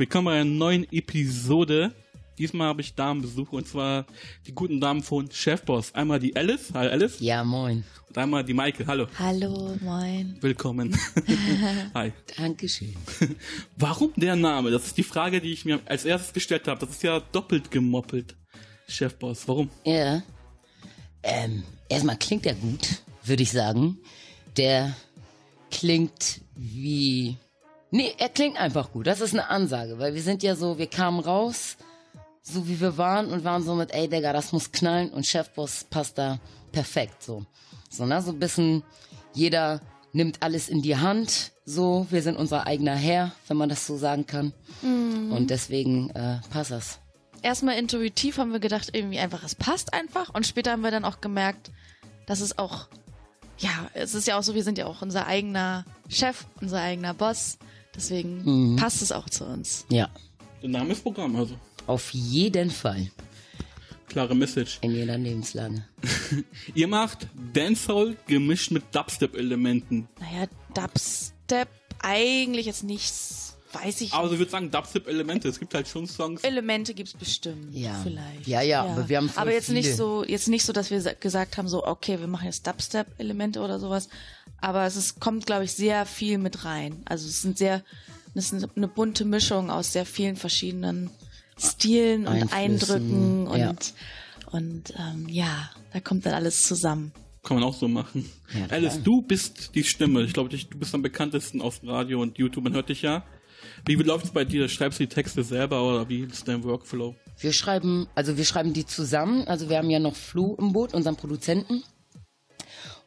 Willkommen bei einer neuen Episode. Diesmal habe ich Damenbesuch und zwar die guten Damen von Chefboss. Einmal die Alice, hallo Alice. Ja, moin. Und einmal die Maike, hallo. Hallo, moin. Willkommen. Hi. Dankeschön. Warum der Name? Das ist die Frage, die ich mir als erstes gestellt habe. Das ist ja doppelt gemoppelt. Chefboss, warum? Ja. Ähm, erstmal klingt er gut, würde ich sagen. Der klingt wie. Nee, er klingt einfach gut. Das ist eine Ansage, weil wir sind ja so, wir kamen raus, so wie wir waren und waren so mit, ey Digga, das muss knallen und Chefboss passt da perfekt so. So, ne, so ein bisschen jeder nimmt alles in die Hand, so, wir sind unser eigener Herr, wenn man das so sagen kann. Und deswegen äh, passt das. Erstmal intuitiv haben wir gedacht, irgendwie einfach, es passt einfach. Und später haben wir dann auch gemerkt, dass es auch, ja, es ist ja auch so, wir sind ja auch unser eigener Chef, unser eigener Boss. Deswegen passt es auch zu uns. Ja, Der Name ist Programm, also. auf jeden Fall. Klare Message. In jeder Lebenslage. Ihr macht Dancehall gemischt mit Dubstep-Elementen. Naja, Dubstep eigentlich jetzt nichts, weiß ich Aber ich würde sagen, Dubstep-Elemente. Es gibt halt schon Songs. Elemente gibt's bestimmt. Ja. Vielleicht. Ja, ja, aber wir haben Aber jetzt nicht viele. so, jetzt nicht so, dass wir sa- gesagt haben, so, okay, wir machen jetzt Dubstep-Elemente oder sowas. Aber es ist, kommt, glaube ich, sehr viel mit rein. Also es sind sehr, es ist eine bunte Mischung aus sehr vielen verschiedenen Stilen und Eindrücken und, ja. und ähm, ja, da kommt dann alles zusammen. Kann man auch so machen. Ja. Alice, du bist die Stimme. Ich glaube, du bist am bekanntesten auf Radio und YouTube. Man hört dich ja. Wie läuft es bei dir? Schreibst du die Texte selber oder wie ist dein Workflow? Wir schreiben, also wir schreiben die zusammen. Also wir haben ja noch Flu im Boot, unseren Produzenten.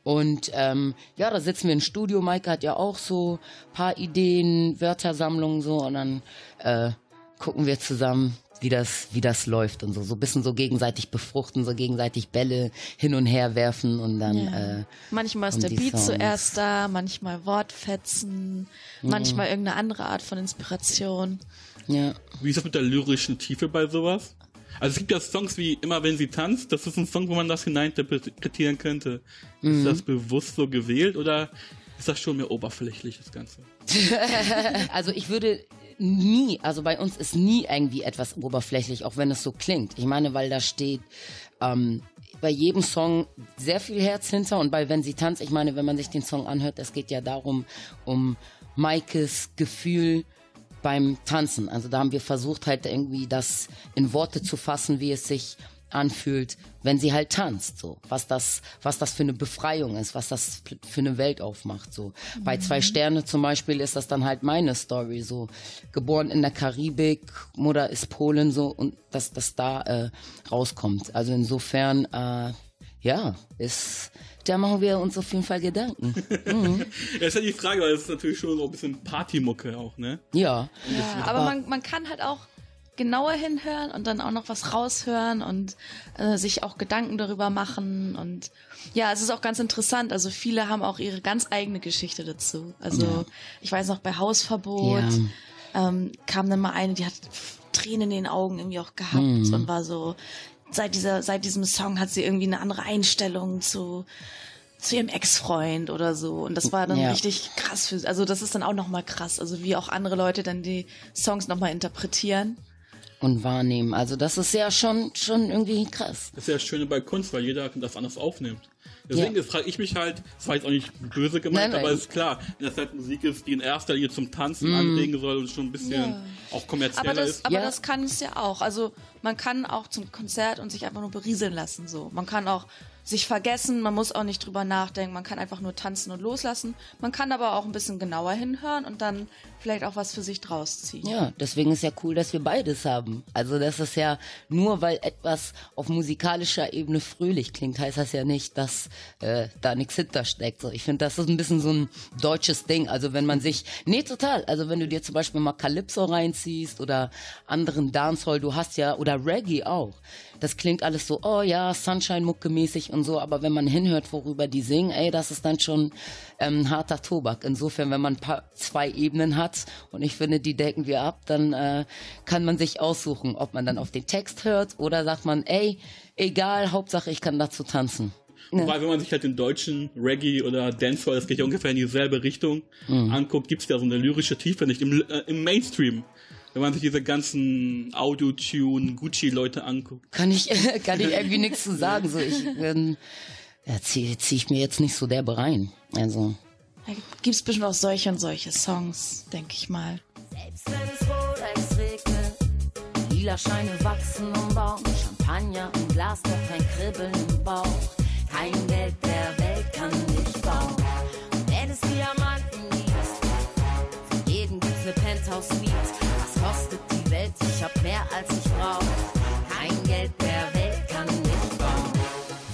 Und ähm, ja, da sitzen wir im Studio. Maike hat ja auch so paar Ideen, Wörtersammlungen so und dann äh, gucken wir zusammen, wie das, wie das läuft und so. So ein bisschen so gegenseitig befruchten, so gegenseitig Bälle hin und her werfen und dann äh, Manchmal ist und der Beat Songs. zuerst da, manchmal Wortfetzen, Mhm. manchmal irgendeine andere Art von Inspiration. ja. Wie ist das mit der lyrischen Tiefe bei sowas? Also es gibt ja Songs wie Immer wenn sie tanzt, das ist ein Song, wo man das hineininterpretieren könnte. Mhm. Ist das bewusst so gewählt oder ist das schon mehr oberflächlich, das Ganze? Also ich würde nie, also bei uns ist nie irgendwie etwas oberflächlich, auch wenn es so klingt. Ich meine, weil da steht ähm, bei jedem Song sehr viel Herz hinter und bei Wenn sie tanzt, ich meine, wenn man sich den Song anhört, es geht ja darum, um Maikes Gefühl beim Tanzen. Also da haben wir versucht halt irgendwie das in Worte zu fassen, wie es sich anfühlt, wenn sie halt tanzt, so. Was das, was das für eine Befreiung ist, was das für eine Welt aufmacht, so. Bei zwei Sterne zum Beispiel ist das dann halt meine Story, so. Geboren in der Karibik, Mutter ist Polen, so, und dass das da, äh, rauskommt. Also insofern, äh, ja, ist, da machen wir uns auf jeden Fall Gedanken. Ja, ist ja die Frage, weil das ist natürlich schon so ein bisschen Partymucke auch, ne? Ja. Ja, aber man, man kann halt auch genauer hinhören und dann auch noch was raushören und äh, sich auch Gedanken darüber machen und ja, es ist auch ganz interessant. Also viele haben auch ihre ganz eigene Geschichte dazu. Also ich weiß noch bei Hausverbot ähm, kam dann mal eine, die hat Tränen in den Augen irgendwie auch gehabt und war so seit dieser seit diesem Song hat sie irgendwie eine andere Einstellung zu zu ihrem Ex-Freund oder so. Und das war dann Ja. richtig krass für Also das ist dann auch nochmal krass. Also wie auch andere Leute dann die Songs nochmal interpretieren. Und wahrnehmen. Also das ist ja schon, schon irgendwie krass. Das ist ja das Schöne bei Kunst, weil jeder das anders aufnimmt. Deswegen Ja. frage ich mich halt, das war jetzt auch nicht böse gemeint, Nein, nein. aber es ist klar, wenn das halt Musik ist, die in erster Linie zum Tanzen anregen soll und schon ein bisschen Ja. auch kommerzieller Aber das, ist. aber Ja. das kann es ja auch. Also man kann auch zum Konzert und sich einfach nur berieseln lassen. So, man kann auch sich vergessen. Man muss auch nicht drüber nachdenken. Man kann einfach nur tanzen und loslassen. Man kann aber auch ein bisschen genauer hinhören und dann vielleicht auch was für sich draus ziehen. Ja, deswegen ist ja cool, dass wir beides haben. Also das ist ja nur, weil etwas auf musikalischer Ebene fröhlich klingt, heißt das ja nicht, dass äh, da nichts hintersteckt. So, ich finde, das ist ein bisschen so ein deutsches Ding. Also wenn man sich, nee, total. Also wenn du dir zum Beispiel mal Calypso reinziehst oder anderen Dancehall, du hast ja, oder Reggae auch. Das klingt alles so, oh ja, Sunshine-Mucke mäßig und so, aber wenn man hinhört, worüber die singen, ey, das ist dann schon ähm, harter Tobak. Insofern, wenn man paar, zwei Ebenen hat und ich finde, die decken wir ab, dann äh, kann man sich aussuchen, ob man dann auf den Text hört oder sagt man, ey, egal, Hauptsache ich kann dazu tanzen. Wobei, wenn man sich halt den deutschen Reggae oder Dancehall, das geht ja ungefähr in dieselbe Richtung, Mhm. anguckt, gibt's ja so eine lyrische Tiefe nicht im, äh, im Mainstream. Wenn man sich diese ganzen Audio-Tune, Gucci-Leute anguckt. Kann ich, kann ich irgendwie nichts zu sagen. So, ich bin, ja, ziehe zieh ich mir jetzt nicht so derbe rein. Also. Da gibt es bestimmt auch solche und solche Songs, denke ich mal. Selbst wenn es Rolex regnet, lila Scheine wachsen um Baum, Champagner im Glas, doch kein Kribbeln im Bauch. Kein Geld der Welt kann dich bauen. Und wenn es Diamanten gibt, für ne Penthouse-Suite. Was kostet die Welt? Ich hab mehr als ich brauch. Kein Geld der Welt kann dich bauen.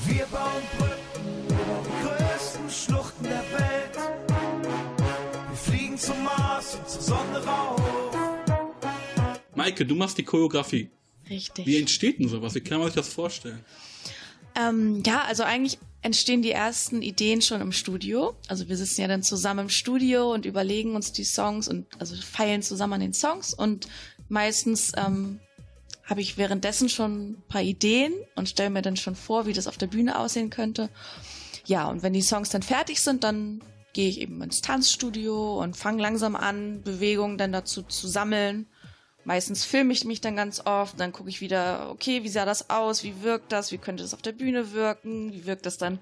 Wir bauen Brücken über die größten Schluchten der Welt. Wir fliegen zum Mars und zur Sonne rauf. Maike, du machst die Choreografie. Richtig. Wie entsteht denn sowas? Wie kann man sich das vorstellen? Ähm, ja, also eigentlich entstehen die ersten Ideen schon im Studio. Also wir sitzen ja dann zusammen im Studio und überlegen uns die Songs und also feilen zusammen an den Songs und meistens ähm, habe ich währenddessen schon ein paar Ideen und stelle mir dann schon vor, wie das auf der Bühne aussehen könnte. Ja, und wenn die Songs dann fertig sind, dann gehe ich eben ins Tanzstudio und fange langsam an, Bewegungen dann dazu zu sammeln. Meistens filme ich mich dann ganz oft, dann gucke ich wieder, okay, wie sah das aus, wie wirkt das, wie könnte das auf der Bühne wirken, wie wirkt das dann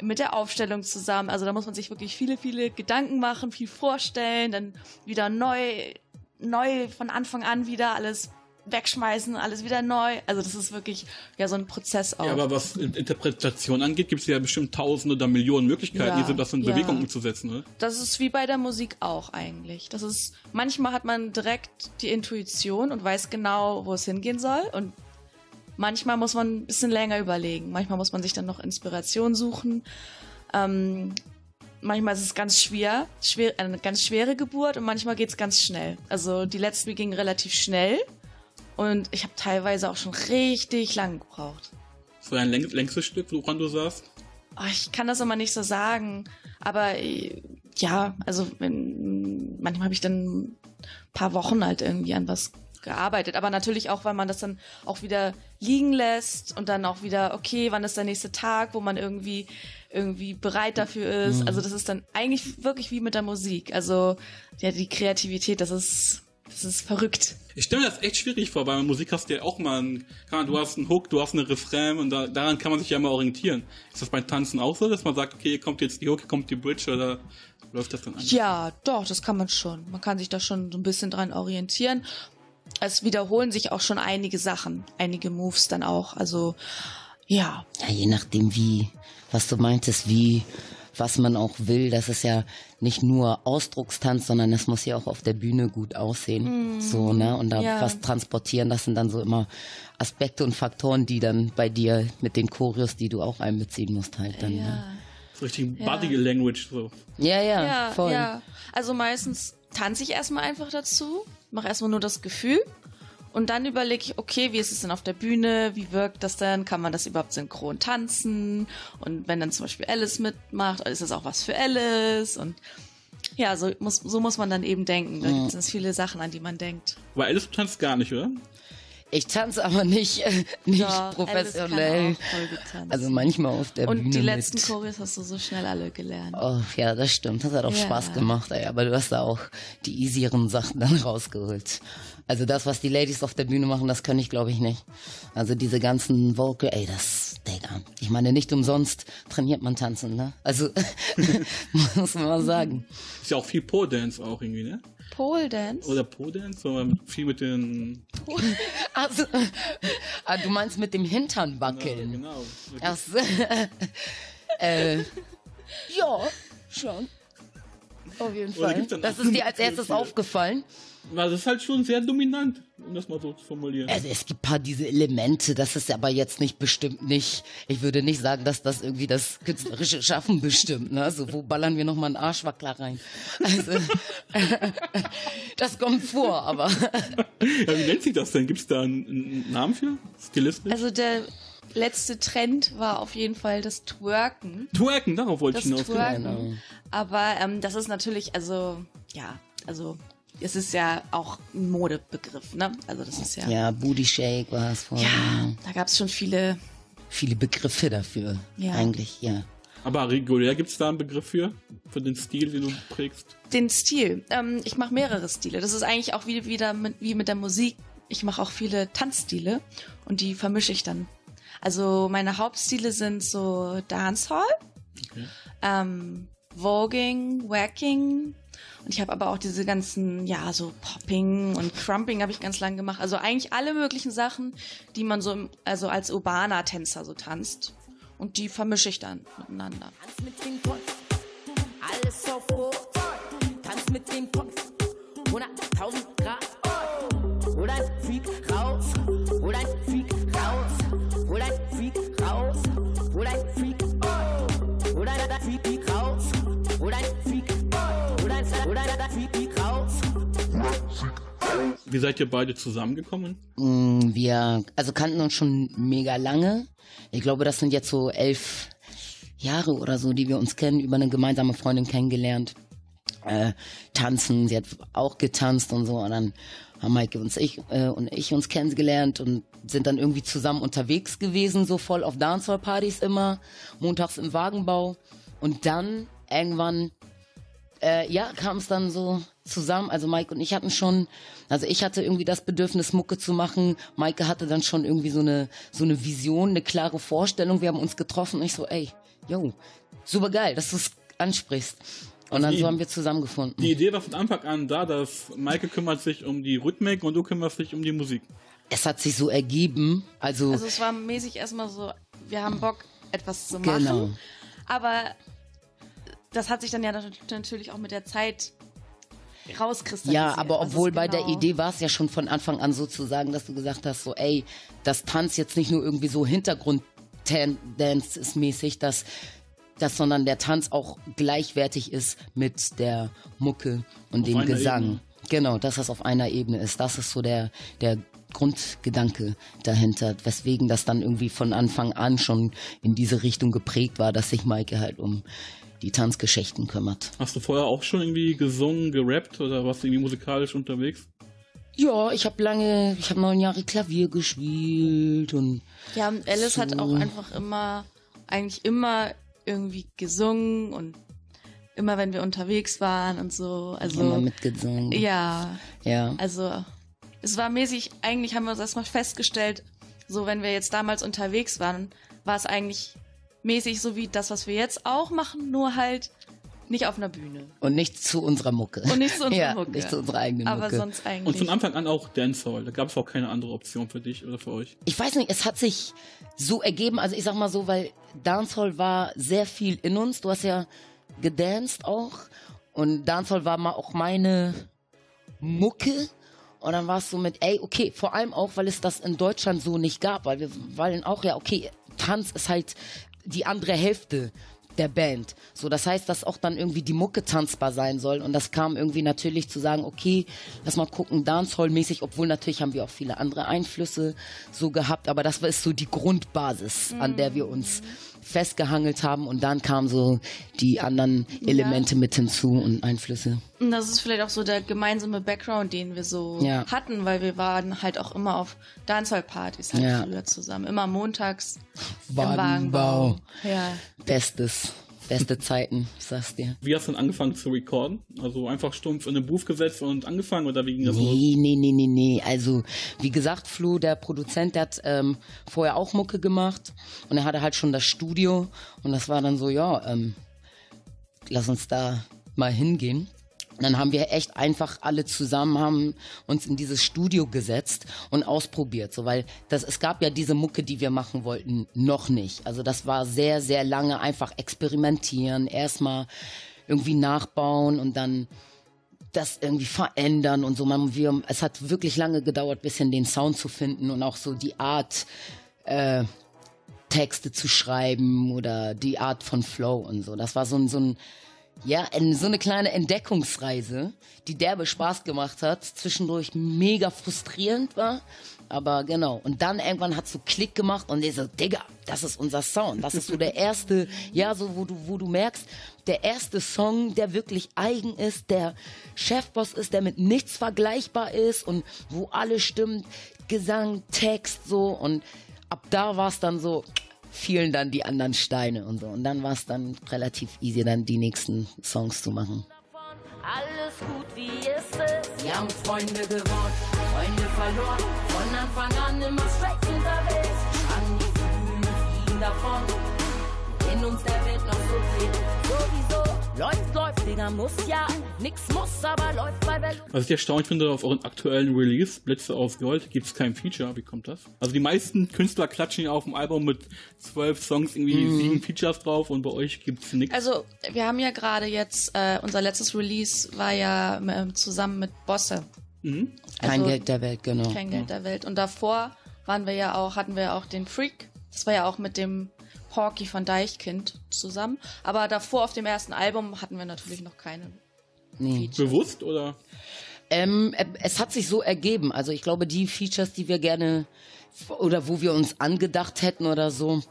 mit der Aufstellung zusammen. Also da muss man sich wirklich viele, viele Gedanken machen, viel vorstellen, dann wieder neu, neu von Anfang an wieder alles wegschmeißen, alles wieder neu. Also das ist wirklich ja so ein Prozess auch. Ja, aber was Interpretation angeht, gibt es ja bestimmt tausende oder Millionen Möglichkeiten, Ja, diese das in ja. Bewegung umzusetzen. Ne? Das ist wie bei der Musik auch eigentlich. Das ist, manchmal hat man direkt die Intuition und weiß genau, wo es hingehen soll. Und manchmal muss man ein bisschen länger überlegen. Manchmal muss man sich dann noch Inspiration suchen. Ähm, manchmal ist es ganz schwer, schwer, eine ganz schwere Geburt und manchmal geht es ganz schnell. Also die letzten gingen relativ schnell und ich habe teilweise auch schon richtig lang gebraucht. So ein läng längstes Stück, woran du sagst. Oh, ich kann das immer nicht so sagen, aber äh, ja, also wenn, manchmal habe ich dann ein paar Wochen halt irgendwie an was gearbeitet, aber natürlich auch, weil man das dann auch wieder liegen lässt und dann auch wieder, okay, wann ist der nächste Tag, wo man irgendwie irgendwie bereit dafür ist. Also das ist dann eigentlich wirklich wie mit der Musik. Also ja, die Kreativität, das ist das ist verrückt. Ich stelle mir das echt schwierig vor, weil Musik hast du ja auch mal, einen, du hast einen Hook, du hast einen Refrain und da, daran kann man sich ja immer orientieren. Ist das beim Tanzen auch so, dass man sagt, okay, hier kommt jetzt die Hook, hier kommt die Bridge oder läuft das dann an? Ja, doch, das kann man schon. Man kann sich da schon so ein bisschen dran orientieren. Es wiederholen sich auch schon einige Sachen, einige Moves dann auch. Also ja, Ja, je nachdem wie, was du meintest, wie, was man auch will. Das ist ja nicht nur Ausdruckstanz, sondern es muss ja auch auf der Bühne gut aussehen. So, ne? Und da ja. was transportieren, das sind dann so immer Aspekte und Faktoren, die dann bei dir mit den Choreos, die du auch einbeziehen musst, halt dann. Ne? ja. So richtig Body Language, so. Ja, ja, Ja, voll. ja. Also meistens tanze ich erstmal einfach dazu, mache erstmal nur das Gefühl und dann überlege ich, okay, wie ist es denn auf der Bühne? Wie wirkt das denn? Kann man das überhaupt synchron tanzen? Und wenn dann zum Beispiel Alice mitmacht, ist das auch was für Alice? Und ja, so muss, so muss man dann eben denken. Da gibt es viele Sachen, an die man denkt. Weil Alice tanzt gar nicht, oder? Ich tanze aber nicht, äh, nicht Doch, professionell. Alice kann auch voll gut tanzen. Also manchmal auf der und Bühne die letzten mit. Choreos hast du so schnell alle gelernt. Oh, ja, das stimmt. Das hat auch Ja. Spaß gemacht, ey. Aber du hast da auch die easieren Sachen dann rausgeholt. Also das, was die Ladies auf der Bühne machen, das kann ich, glaube ich, nicht. Also diese ganzen Vocal, ey, das, Digga. Ich meine, nicht umsonst trainiert man tanzen, ne? Also, muss man mal sagen. Ist ja auch viel Po-Dance auch irgendwie, ne? Pole Dance? Oder Po-Dance, sondern viel mit den... Also, ah, du meinst mit dem Hintern wackeln. genau. Ach so. äh, ja, schon. Auf jeden Fall. Das ist dir als erstes aufgefallen? Weil das ist halt schon sehr dominant, um das mal so zu formulieren. Also es gibt paar diese Elemente, das ist aber jetzt nicht bestimmt nicht, ich würde nicht sagen, dass das irgendwie das künstlerische Schaffen bestimmt, ne? So, wo ballern wir nochmal einen Arschwackler rein? Also, das kommt vor, aber Ja, wie nennt sich das denn? Gibt es da einen, einen Namen für? Stilistisch? Also der letzte Trend war auf jeden Fall das Twerken. Twerken, darauf wollte Das ich hinaus. Twerken. Genau. Aber ähm, das ist natürlich, also, ja, also es ist ja auch ein Modebegriff, ne? Also das ist ja. ja, Booty Shake war es vorher. Ja, da gab es schon viele. Viele Begriffe dafür, Ja. eigentlich, ja. Aber regulär gibt es da einen Begriff für? Für den Stil, den du prägst? Den Stil. Ähm, ich mache mehrere Stile. Das ist eigentlich auch wie, wieder mit, wie mit der Musik. Ich mache auch viele Tanzstile und die vermische ich dann. Also meine Hauptstile sind so Dancehall, Okay. ähm, Voging, Wacking. Und ich habe aber auch diese ganzen, ja, so Popping und Crumping habe ich ganz lang gemacht. Also eigentlich alle möglichen Sachen, die man so, im, also als urbaner Tänzer so tanzt. Und die vermische ich dann miteinander. Tanz mit den Punks, alles auf hoch. Tanz mit den Punks, 100.000 Grad. Hol ein Freak Wie seid ihr beide zusammengekommen? Mm, Wir, also kannten uns schon mega lange. Ich glaube, das sind jetzt so elf Jahre oder so, die wir uns kennen, über eine gemeinsame Freundin kennengelernt. Äh, tanzen, sie hat auch getanzt und so. Und dann haben Maike und ich, äh, und ich uns kennengelernt und sind dann irgendwie zusammen unterwegs gewesen, so voll auf Dancehall-Partys immer, montags im Wagenbau. Und dann irgendwann äh, ja, kam es dann so zusammen. Also Mike und ich hatten schon, also ich hatte irgendwie das Bedürfnis, Mucke zu machen. Maike hatte dann schon irgendwie so eine, so eine Vision, eine klare Vorstellung. Wir haben uns getroffen und ich so, ey, yo, super geil, dass du es ansprichst. Und dann die- so haben wir zusammengefunden. Die Idee war von Anfang an da, dass Maike kümmert sich um die Rhythmik und du kümmerst dich um die Musik. es hat sich so ergeben. Also, Also es war mäßig erstmal so, wir haben Bock, etwas zu machen. Genau. Aber das hat sich dann ja nat- natürlich auch mit der Zeit rauskristallisiert. Ja, aber es obwohl bei der genau- Idee war es ja schon von Anfang an sozusagen, dass du gesagt hast, so ey, das Tanz jetzt nicht nur irgendwie so Hintergrund-Dance ist mäßig, dass das, sondern der Tanz auch gleichwertig ist mit der Mucke und dem einer Gesang. Ebene. Genau, dass das auf einer Ebene ist. Das ist so der, der Grundgedanke dahinter, weswegen das dann irgendwie von Anfang an schon in diese Richtung geprägt war, dass sich Maike halt um die Tanzgeschichten kümmert. Hast du vorher auch schon irgendwie gesungen, gerappt oder warst du irgendwie musikalisch unterwegs? Ja, ich habe lange, ich habe neun Jahre Klavier gespielt und Ja, und Alice hat So. auch einfach immer, eigentlich immer irgendwie gesungen und immer wenn wir unterwegs waren und so. Also immer mitgesungen. ja, Ja. also es war mäßig, eigentlich haben wir uns erstmal festgestellt, so wenn wir jetzt damals unterwegs waren, war es eigentlich mäßig so wie das, was wir jetzt auch machen, nur halt nicht auf einer Bühne. Und nicht zu unserer Mucke. Und nicht zu unserer ja, Mucke. Nicht zu unserer eigenen Aber Mucke. sonst eigentlich. Und von Anfang an auch Dancehall. Da gab es auch keine andere Option für dich oder für euch. ich weiß nicht, es hat sich so ergeben, also ich sag mal so, weil Dancehall war sehr viel in uns. Du hast ja gedanced auch. Und Dancehall war mal auch meine Mucke. Und dann war es so mit, ey, okay, vor allem auch, weil es das in Deutschland so nicht gab, weil wir wollen auch, ja, okay, Tanz ist halt die andere Hälfte der Band. So, das heißt, dass auch dann irgendwie die Mucke tanzbar sein soll. Und das kam irgendwie natürlich zu sagen, okay, lass mal gucken, Dancehall-mäßig, obwohl natürlich haben wir auch viele andere Einflüsse so gehabt, aber das ist so die Grundbasis, an der wir uns festgehangelt haben und dann kamen so die anderen Elemente mit hinzu und Einflüsse. Und das ist vielleicht auch so der gemeinsame Background, den wir so Ja. hatten, weil wir waren halt auch immer auf Dancehall-Partys halt Ja. früher zusammen. Immer montags im Wagenbau. Wagenbau. Ja. Bestes, beste Zeiten, ich sag's dir. Wie hast du denn angefangen zu recorden? Also einfach stumpf in eine Booth gesetzt und angefangen oder wie ging das los? Nee, nee, nee, nee, nee. Also, wie gesagt, Flo, der Produzent, der hat ähm, vorher auch Mucke gemacht und er hatte halt schon das Studio und das war dann so, ja, ähm, lass uns da mal hingehen. Dann haben wir echt einfach alle zusammen haben uns in dieses Studio gesetzt und ausprobiert, so weil das es gab ja diese Mucke, die wir machen wollten, noch nicht. Also das war sehr sehr lange einfach experimentieren, erstmal irgendwie nachbauen und dann das irgendwie verändern und so. Man, wir, es hat wirklich lange gedauert, bisschen den Sound zu finden und auch so die Art, äh, Texte zu schreiben oder die Art von Flow und so. Das war so ein, so ein ja, so eine kleine Entdeckungsreise, die derbe Spaß gemacht hat, zwischendurch mega frustrierend war, aber genau. Und dann irgendwann hat so Klick gemacht und ich so, Digga, das ist unser Sound. Das ist so der erste, ja, so wo du, wo du merkst, der erste Song, der wirklich eigen ist, der Chefboss ist, der mit nichts vergleichbar ist und wo alles stimmt, Gesang, Text so und ab da war es dann so fielen dann die anderen Steine und so. Und dann war es dann relativ easy, dann die nächsten Songs zu machen. Alles gut wie es ist. Wir haben Freunde gewonnen, Freunde verloren. Von Anfang an immer straight unterwegs. An die Flügel fliegen davon. In uns der Welt noch so viel. Sowieso läuft, läuft, Digga, muss ja. Nix muss, aber läuft, weil wir Was ich erstaunlich finde, auf euren aktuellen Release, Blitze aus Gold, gibt es kein Feature. Wie kommt das? Also die meisten Künstler klatschen ja auf dem Album mit zwölf Songs irgendwie sieben Features drauf und bei euch gibt's nichts. Also, wir haben ja gerade jetzt, äh, unser letztes Release war ja ähm, zusammen mit Bosse. Kein Also- Geld der Welt, genau. Kein Geld der Welt. Und davor waren wir ja auch, hatten wir auch den Freak. Das war ja auch mit dem Porky von Deichkind zusammen. Aber davor auf dem ersten Album hatten wir natürlich noch keine. Nee. Bewusst oder? Ähm, äh, es hat sich so ergeben. Also ich glaube, die Features, die wir gerne oder wo wir uns angedacht hätten oder so,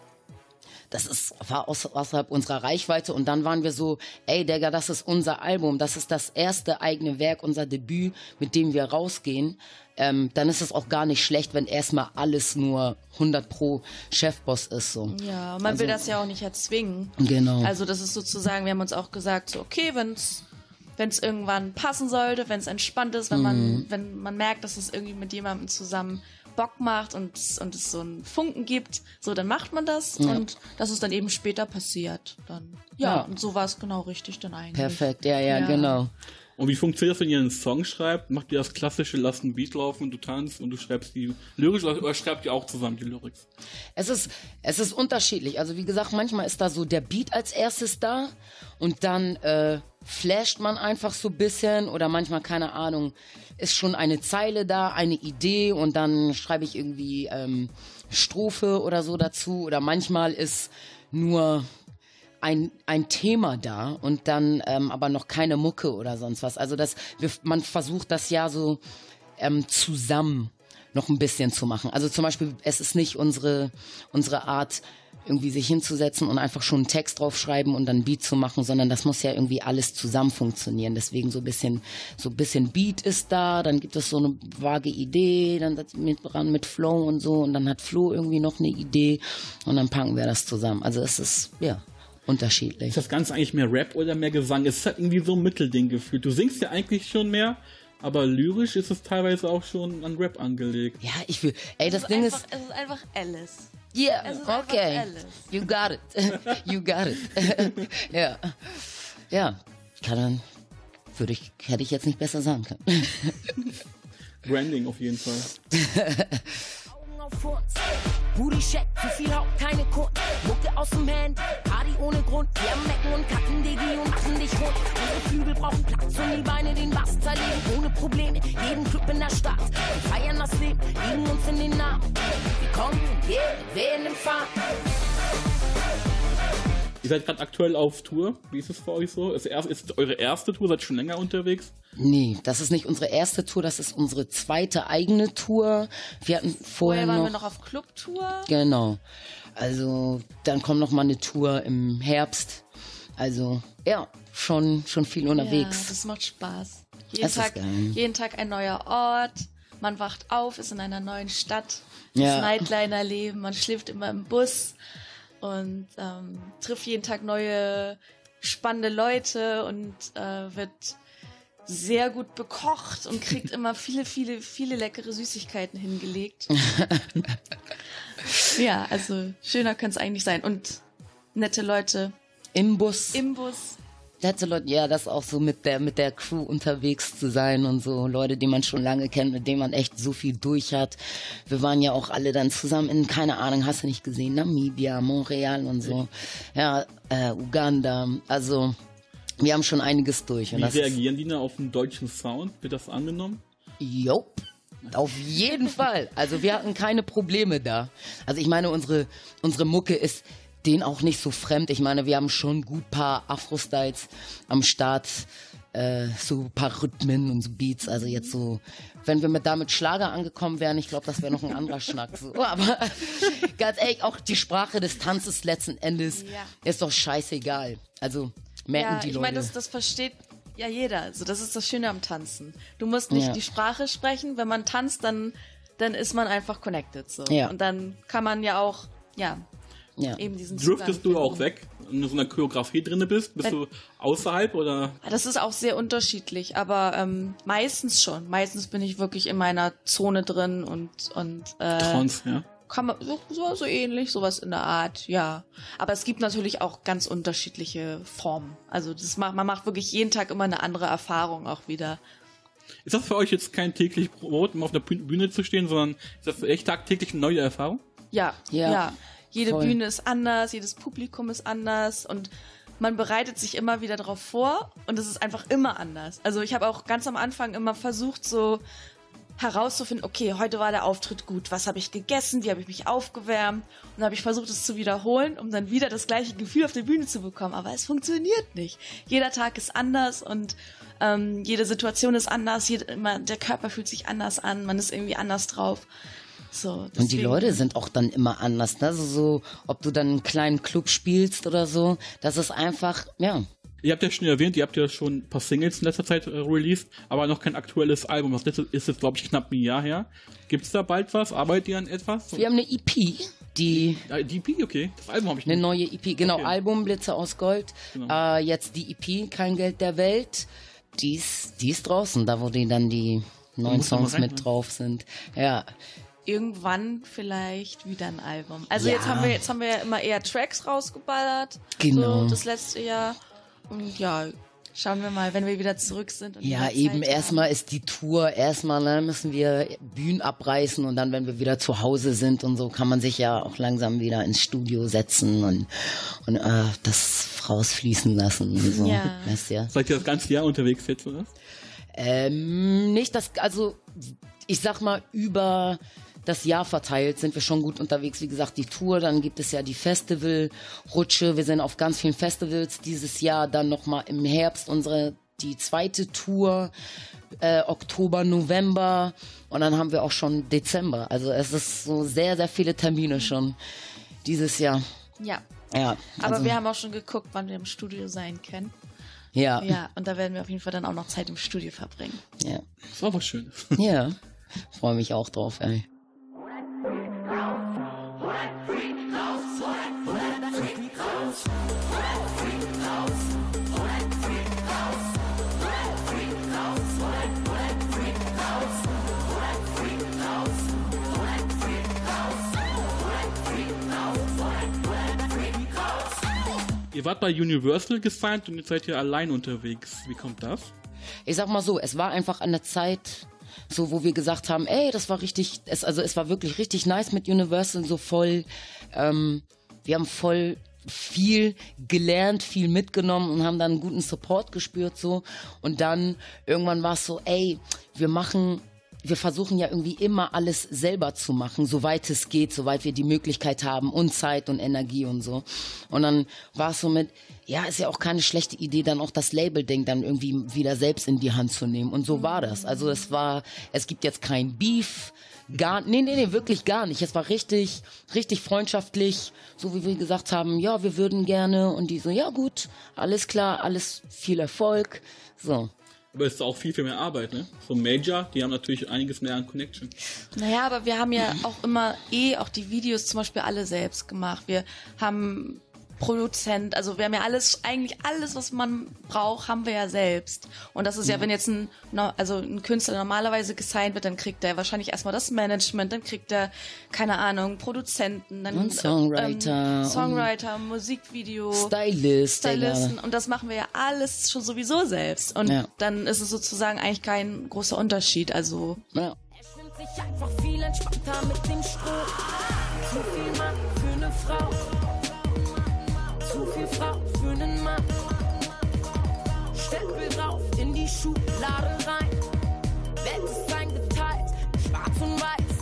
das ist, war aus, außerhalb unserer Reichweite und dann waren wir so, ey Digga, das ist unser Album, das ist das erste eigene Werk, unser Debüt, mit dem wir rausgehen. Ähm, dann ist es auch gar nicht schlecht, wenn erstmal alles nur 100 pro Chefboss ist. So. Ja, man will das ja auch nicht erzwingen. Genau. Also das ist sozusagen, wir haben uns auch gesagt, so okay, wenn's wenn's irgendwann passen sollte, wenn es entspannt ist, wenn man wenn man merkt, dass es irgendwie mit jemandem zusammen Bock macht und und es so einen Funken gibt, so dann macht man das und das ist dann eben später passiert. Dann ja, Ja. und so war es genau richtig dann eigentlich. Perfekt, ja, ja, Ja. genau. Und wie funktioniert das, wenn ihr einen Song schreibt? Macht ihr das klassische, lasst einen Beat laufen und du tanzt und du schreibst die Lyrics oder schreibt ihr auch zusammen die Lyrics? Es ist, es ist unterschiedlich. Also wie gesagt, manchmal ist da so der Beat als erstes da und dann äh, flasht man einfach so ein bisschen oder manchmal, keine Ahnung, ist schon eine Zeile da, eine Idee und dann schreibe ich irgendwie ähm, Strophe oder so dazu oder manchmal ist nur ein, ein Thema da und dann ähm, aber noch keine Mucke oder sonst was. Also das, wir, man versucht das ja so ähm, zusammen noch ein bisschen zu machen. Also zum Beispiel, es ist nicht unsere, unsere Art, irgendwie sich hinzusetzen und einfach schon einen Text draufschreiben und dann Beat zu machen, sondern das muss ja irgendwie alles zusammen funktionieren. Deswegen so ein bisschen, so ein bisschen Beat ist da, dann gibt es so eine vage Idee, dann das mit dran mit Flow und so und dann hat Flo irgendwie noch eine Idee und dann packen wir das zusammen. Also es ist, ja, unterschiedlich. Ist das Ganze eigentlich mehr Rap oder mehr Gesang? Es ist halt irgendwie so ein Mittelding gefühlt. Du singst ja eigentlich schon mehr, aber lyrisch ist es teilweise auch schon an Rap angelegt. Ja, ich will, ey, das es Ding ist ist, einfach, es ist einfach Alice. Yeah, Es ist einfach okay. Alice. You got it. you got it. ja. Ja. Kann dann, würde ich, hätte ich jetzt nicht besser sagen können. Branding auf jeden Fall. Augen auf Furz. Booty check, zu viel Haut, keine Kunst. Mucke aus dem Hand, ohne Grund. Wir mecken und kacken, Digi, und machen dich rund. Unsere Flügel brauchen Platz und die Beine den Bass zerlegen. Ohne Probleme, jeden Club in der Stadt. Wir feiern das Leben, liegen uns in den Namen. Wir kommen, gehen, werden im Fahren. Ihr seid gerade aktuell auf Tour. Wie ist es für euch so? Ist, erst, ist es eure erste Tour? Seid ihr schon länger unterwegs? Nee, das ist nicht unsere erste Tour, das ist unsere zweite eigene Tour. Wir hatten vorher Vorher waren noch, wir noch auf Clubtour. Genau. Also, dann kommt noch mal eine Tour im Herbst. Also, ja, schon, schon viel Ja, unterwegs. das macht Spaß. Jeden Das Tag, jeden Tag ein neuer Ort. Man wacht auf, ist in einer neuen Stadt. Ja. Das Nightliner-Leben. Man schläft immer im Bus und ähm, trifft jeden Tag neue spannende Leute und äh, wird sehr gut bekocht und kriegt immer viele, viele, viele leckere Süßigkeiten hingelegt. ja, also schöner könnte es eigentlich sein. Und nette Leute Im Bus. im Bus. Letzte Leute, ja, das auch so mit der, mit der Crew unterwegs zu sein und so. Leute, die man schon lange kennt, mit denen man echt so viel durch hat. Wir waren ja auch alle dann zusammen in, keine Ahnung, hast du nicht gesehen, Namibia, Montreal und so. Ja, äh, Uganda. Also, wir haben schon einiges durch. Und Wie das ist, reagieren die da auf den deutschen Sound? Wird das angenommen? Jop. Auf jeden Fall. Also wir hatten keine Probleme da. Also ich meine, unsere, unsere Mucke ist denen auch nicht so fremd. Ich meine, wir haben schon gut paar Afro-Styles am Start. Äh, so paar Rhythmen und so Beats. Also jetzt so, wenn wir mit damit Schlager angekommen wären, ich glaube, das wäre noch ein anderer Schnack. So. Aber ganz ehrlich, auch die Sprache des Tanzes letzten Endes Ja. ist doch scheißegal. Also merken Ja, die ich Leute. meine, das, das versteht ja jeder. Also das ist das Schöne am Tanzen. Du musst nicht Ja. die Sprache sprechen. Wenn man tanzt, dann, dann ist man einfach connected. So. Ja. Und dann kann man ja auch, ja, Ja. eben diesen Zugang Driftest du auch weg, wenn du in so einer Choreografie drinne bist? Bist Wenn- du außerhalb oder? Das ist auch sehr unterschiedlich, aber ähm, meistens schon. Meistens bin ich wirklich in meiner Zone drin und und äh, Trance, ja. Kann man so, so, so ähnlich, sowas in der Art, ja. Aber es gibt natürlich auch ganz unterschiedliche Formen. Also das macht, man macht wirklich jeden Tag immer eine andere Erfahrung auch wieder. Ist das für euch jetzt kein täglich Brot, um auf der Bühne zu stehen, sondern ist das echt tagtäglich eine neue Erfahrung? Ja, Ja, ja. Jede voll. Bühne ist anders, jedes Publikum ist anders und man bereitet sich immer wieder darauf vor und es ist einfach immer anders. Also ich habe auch ganz am Anfang immer versucht, so herauszufinden, okay, heute war der Auftritt gut, was habe ich gegessen, wie habe ich mich aufgewärmt und dann habe ich versucht, es zu wiederholen, um dann wieder das gleiche Gefühl auf der Bühne zu bekommen. Aber es funktioniert nicht. Jeder Tag ist anders und ähm, jede Situation ist anders, jede, immer, der Körper fühlt sich anders an, man ist irgendwie anders drauf. So, Und die Leute sind auch dann immer anders. Ne? Also so, ob du dann einen kleinen Club spielst oder so, das ist einfach, ja. Ihr habt ja schon erwähnt, ihr habt ja schon ein paar Singles in letzter Zeit äh, released, aber noch kein aktuelles Album. Das letzte ist jetzt, glaube ich, knapp ein Jahr her. Gibt's da bald was? Arbeitet ihr an etwas? Wir haben eine EP, die Ja, die EP, okay. Das Album habe ich eine nicht. neue EP, genau, Okay. Album Blitze aus Gold. Genau. Äh, jetzt die EP, kein Geld der Welt. Die ist, die ist draußen, da wo die dann die neuen Songs reinhören. mit drauf sind. Ja, irgendwann vielleicht wieder ein Album. Also Ja. jetzt haben wir jetzt haben wir ja immer eher Tracks rausgeballert. Genau. So das letzte Jahr. Und ja, schauen wir mal, wenn wir wieder zurück sind. Und Ja, eben erstmal ist die Tour, erstmal dann müssen wir Bühnen abreißen und dann, wenn wir wieder zu Hause sind und so, kann man sich ja auch langsam wieder ins Studio setzen und, und äh, das rausfließen lassen und so. Ja. Weißt ja. Seid ihr das ganze Jahr unterwegs jetzt, oder? Ähm, nicht das, also ich sag mal, über das Jahr verteilt sind wir schon gut unterwegs. Wie gesagt, die Tour, dann gibt es ja die Festivalrutsche. Wir sind auf ganz vielen Festivals dieses Jahr. Dann nochmal im Herbst unsere die zweite Tour, äh, Oktober, November und dann haben wir auch schon Dezember. Also es ist so sehr, sehr viele Termine schon dieses Jahr. Ja. Ja, Aber also, wir haben auch schon geguckt, wann wir im Studio sein können. ja, ja, und da werden wir auf jeden Fall dann auch noch Zeit im Studio verbringen. ja, Das war was Schönes. ja. Freue mich auch drauf, ey. Ihr wart bei Universal gesigned und jetzt seid ihr allein unterwegs. Wie kommt das? ich sag mal so, es war einfach an der Zeit, so wo wir gesagt haben, ey, das war richtig, es, also es war wirklich richtig nice mit Universal, so voll, ähm, wir haben voll viel gelernt, viel mitgenommen und haben dann einen guten Support gespürt so und dann irgendwann war es so, ey, wir machen wir versuchen ja irgendwie immer alles selber zu machen, soweit es geht, soweit wir die Möglichkeit haben und Zeit und Energie und so. Und dann war es so mit, ja, ist ja auch keine schlechte Idee, dann auch das Label-Ding dann irgendwie wieder selbst in die Hand zu nehmen. Und so war das. Also es war, es gibt jetzt kein Beef, gar, nee, nee, nee, wirklich gar nicht. Es war richtig, richtig freundschaftlich, so wie wir gesagt haben, ja, wir würden gerne. Und die so, ja gut, alles klar, alles viel Erfolg. So. Aber es ist auch viel, viel mehr Arbeit, ne? So Major, die haben natürlich einiges mehr an Connection. Naja, aber wir haben ja auch immer eh auch die Videos zum Beispiel alle selbst gemacht. Wir haben Produzent, also wir haben ja alles, eigentlich alles, was man braucht, haben wir ja selbst. Und das ist ja, wenn jetzt ein, also ein Künstler normalerweise gesigned wird, dann kriegt er wahrscheinlich erstmal das Management, dann kriegt er, keine Ahnung, Produzenten, dann Und Songwriter ähm, Songwriter, Musikvideo. Stylist, Stylisten und das machen wir ja alles schon sowieso selbst und Ja. dann ist es sozusagen eigentlich kein großer Unterschied. Also Ja. Sich einfach viel entspannter mit dem Stroh. Zu viel Mann für eine Frau. Zu viel Frau für einen Mann. Stempel drauf in die Schublade rein. Welt ist eingeteilt, schwarz und weiß.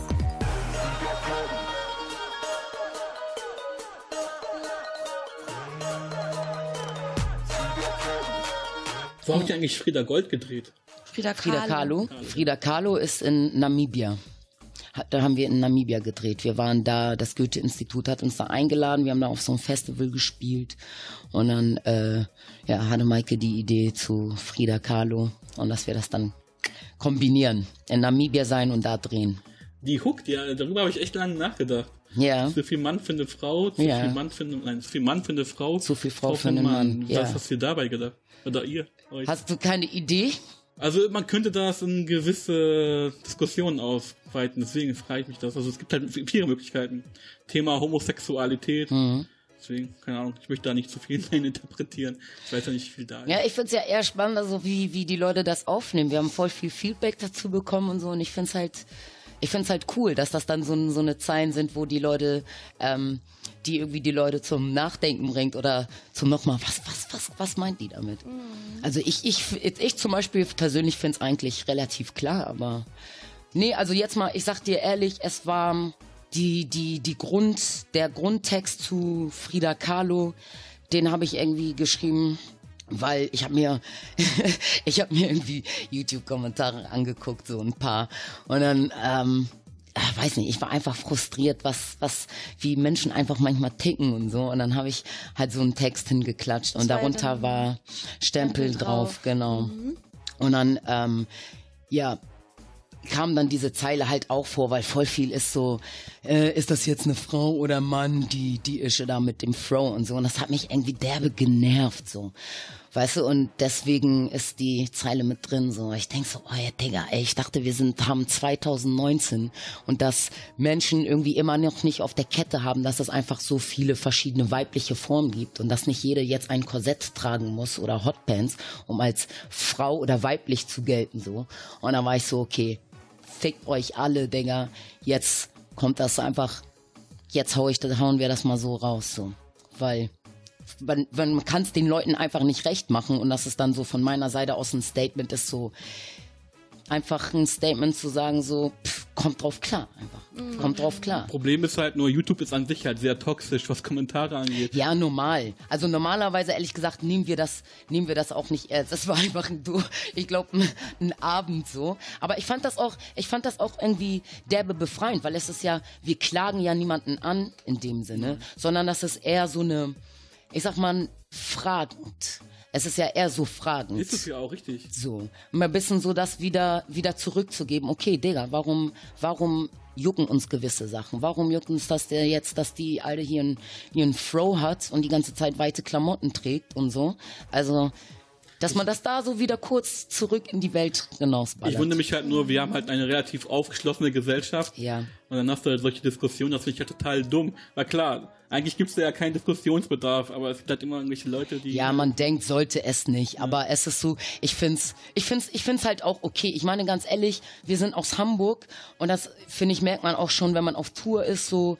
Wo habt ihr eigentlich Frieda Gold gedreht? Frida Kahlo. Frida Kahlo ist in Namibia. Da haben wir in Namibia gedreht. Wir waren da, das Goethe-Institut hat uns da eingeladen. Wir haben da auf so einem Festival gespielt. Und dann äh, ja, hatte Maike die Idee zu Frida Kahlo und dass wir das dann kombinieren. In Namibia sein und da drehen. Die Hook, die, darüber habe ich echt lange nachgedacht. Ja. Zu viel Mann für eine Frau, zu Ja. viel Mann für eine, nein, zu viel Mann für eine Frau. Zu viel Frau für einen Mann, ja. Was hast du dir dabei gedacht? Oder ihr? Euch? Hast du keine Idee? Also man könnte das in gewisse Diskussionen ausweiten, deswegen frage ich mich das. Also es gibt halt viele Möglichkeiten. Thema Homosexualität. Mhm. Deswegen, keine Ahnung, ich möchte da nicht zu viel rein interpretieren. Ich weiß ja nicht, wie viel da ist. Ja, ich find's ja eher spannend, also wie, wie die Leute das aufnehmen. Wir haben voll viel Feedback dazu bekommen und so und ich find's halt, ich find's halt cool, dass das dann so, so eine Zeilen sind, wo die Leute, ähm, die irgendwie die Leute zum Nachdenken bringt oder zum nochmal, was, was, was, was meint die damit? Also ich, ich, ich zum Beispiel persönlich find's eigentlich relativ klar, aber nee, also jetzt mal, ich sag dir ehrlich, es war die, die, die Grund, der Grundtext zu Frida Kahlo, den habe ich irgendwie geschrieben, weil ich habe mir, ich habe mir irgendwie YouTube-Kommentare angeguckt, so ein paar, und dann, ähm, ah, weiß nicht, ich war einfach frustriert, was, was, wie Menschen einfach manchmal ticken und so. Und dann habe ich halt so einen Text hingeklatscht und darunter war Stempel, Stempel drauf, drauf. genau. Und dann, ähm, ja, kam dann diese Zeile halt auch vor, weil voll viel ist so, äh, ist das jetzt eine Frau oder Mann, die, die Ische da mit dem Fro und so. Und das hat mich irgendwie derbe genervt, so. Weißt du, und deswegen ist die Zeile mit drin, so. Ich denk so, oh ja, Digga, ey, ich dachte, wir sind, haben 2019 und dass Menschen irgendwie immer noch nicht auf der Kette haben, dass es einfach so viele verschiedene weibliche Formen gibt und dass nicht jede jetzt ein Korsett tragen muss oder Hotpants, um als Frau oder weiblich zu gelten, so. Und dann war ich so, okay, fickt euch alle, Digga. Jetzt kommt das einfach, jetzt hau ich, hauen wir das mal so raus, so. Weil, man, man kann es den Leuten einfach nicht recht machen und das ist dann so von meiner Seite aus ein Statement ist so, einfach ein Statement zu sagen, so, pff, kommt drauf klar, einfach. Kommt drauf klar. Problem ist halt nur, YouTube ist an sich halt sehr toxisch, was Kommentare angeht. Ja, normal. Also normalerweise, ehrlich gesagt, nehmen wir das, nehmen wir das auch nicht ernst. Das war einfach ein, du, ich glaube, ein, ein Abend so. Aber ich fand das auch, ich fand das auch irgendwie derbe befreiend, weil es ist ja, wir klagen ja niemanden an in dem Sinne, sondern das ist eher so eine, ich sag mal, fragend. Es ist ja eher so fragend. Ist es ja auch richtig. So. Mal ein bisschen so das wieder, wieder zurückzugeben. Okay, Digga, warum, warum jucken uns gewisse Sachen? Warum juckt uns das der jetzt, dass die Alte hier einen, hier einen Fro hat und die ganze Zeit weite Klamotten trägt und so? Also, dass man das da so wieder kurz zurück in die Welt hinausballert. Ich wundere mich halt nur, wir haben halt eine relativ aufgeschlossene Gesellschaft. Ja. Und dann hast du halt solche Diskussionen, das finde ich halt total dumm. Weil klar, eigentlich gibt es da ja keinen Diskussionsbedarf, aber es gibt halt immer irgendwelche Leute, die. Ja, man denkt, sollte es nicht, aber es ist so, ich find's, ich find's, ich find's halt auch okay. Ich meine ganz ehrlich, wir sind aus Hamburg und das finde ich merkt man auch schon, wenn man auf Tour ist, so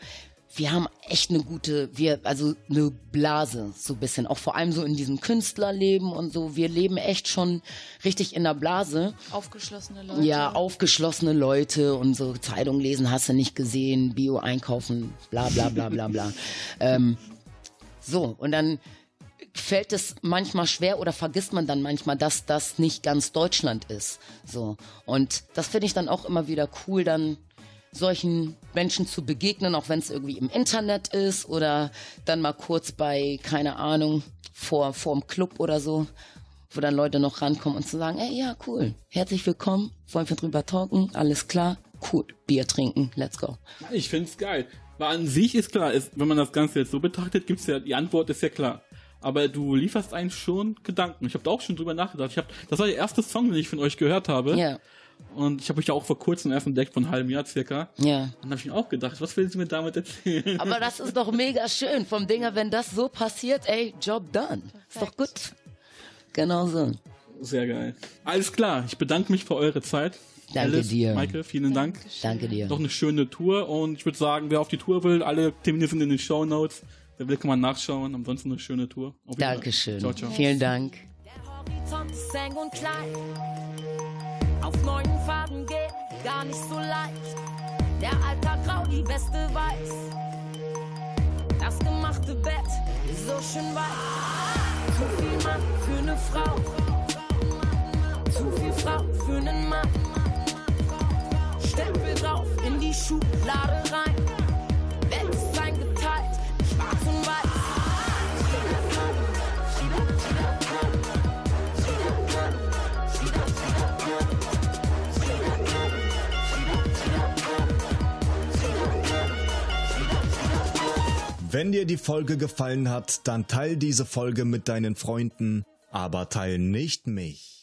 wir haben echt eine gute, wir also eine Blase so ein bisschen, auch vor allem so in diesem Künstlerleben und so. Wir leben echt schon richtig in der Blase. Aufgeschlossene Leute. Ja, aufgeschlossene Leute und so Zeitung lesen hast du nicht gesehen, Bio einkaufen, bla bla bla bla bla. ähm, so, und dann fällt es manchmal schwer oder vergisst man dann manchmal, dass das nicht ganz Deutschland ist. So. Und das finde ich dann auch immer wieder cool, dann solchen Menschen zu begegnen, auch wenn es irgendwie im Internet ist oder dann mal kurz bei, keine Ahnung, vor, vor dem Club oder so, wo dann Leute noch rankommen und zu sagen, ey, ja, cool, herzlich willkommen, wollen wir drüber talken, alles klar, cool, Bier trinken, let's go. Ich finde es geil. Weil an sich ist klar, ist, wenn man das Ganze jetzt so betrachtet, gibt's ja, die Antwort ist ja klar. Aber du lieferst einen schon Gedanken. Ich habe da auch schon drüber nachgedacht. Ich hab, das war der erste Song, den ich von euch gehört habe. Ja, Und ich habe euch ja auch vor kurzem erst entdeckt, von einem halben Jahr circa. ja. Und dann habe ich mir auch gedacht, was willst du mir damit erzählen? Aber das ist doch mega schön vom Dinger, wenn das so passiert, ey, Job done. Ist doch gut. Genau so. Sehr geil. Alles klar, ich bedanke mich für eure Zeit. Danke Alice, dir. Maike, vielen Dank. Danke dir. Noch eine schöne Tour und ich würde sagen, wer auf die Tour will, alle Termine sind in den Show Notes. Wer will, kann mal nachschauen. Ansonsten eine schöne Tour. Dankeschön. Ciao, ciao. Vielen Dank. Der Horizont ist eng und klein. Auf neuen Faden geht gar nicht so leicht. Der Alltag grau, die Weste weiß. Das gemachte Bett ist so schön weit. Zu viel Mann für eine Frau. Zu viel Frau für einen Mann. Stempel drauf in die Schublade rein. Wenn dir die Folge gefallen hat, dann teil diese Folge mit deinen Freunden, aber teil nicht mich.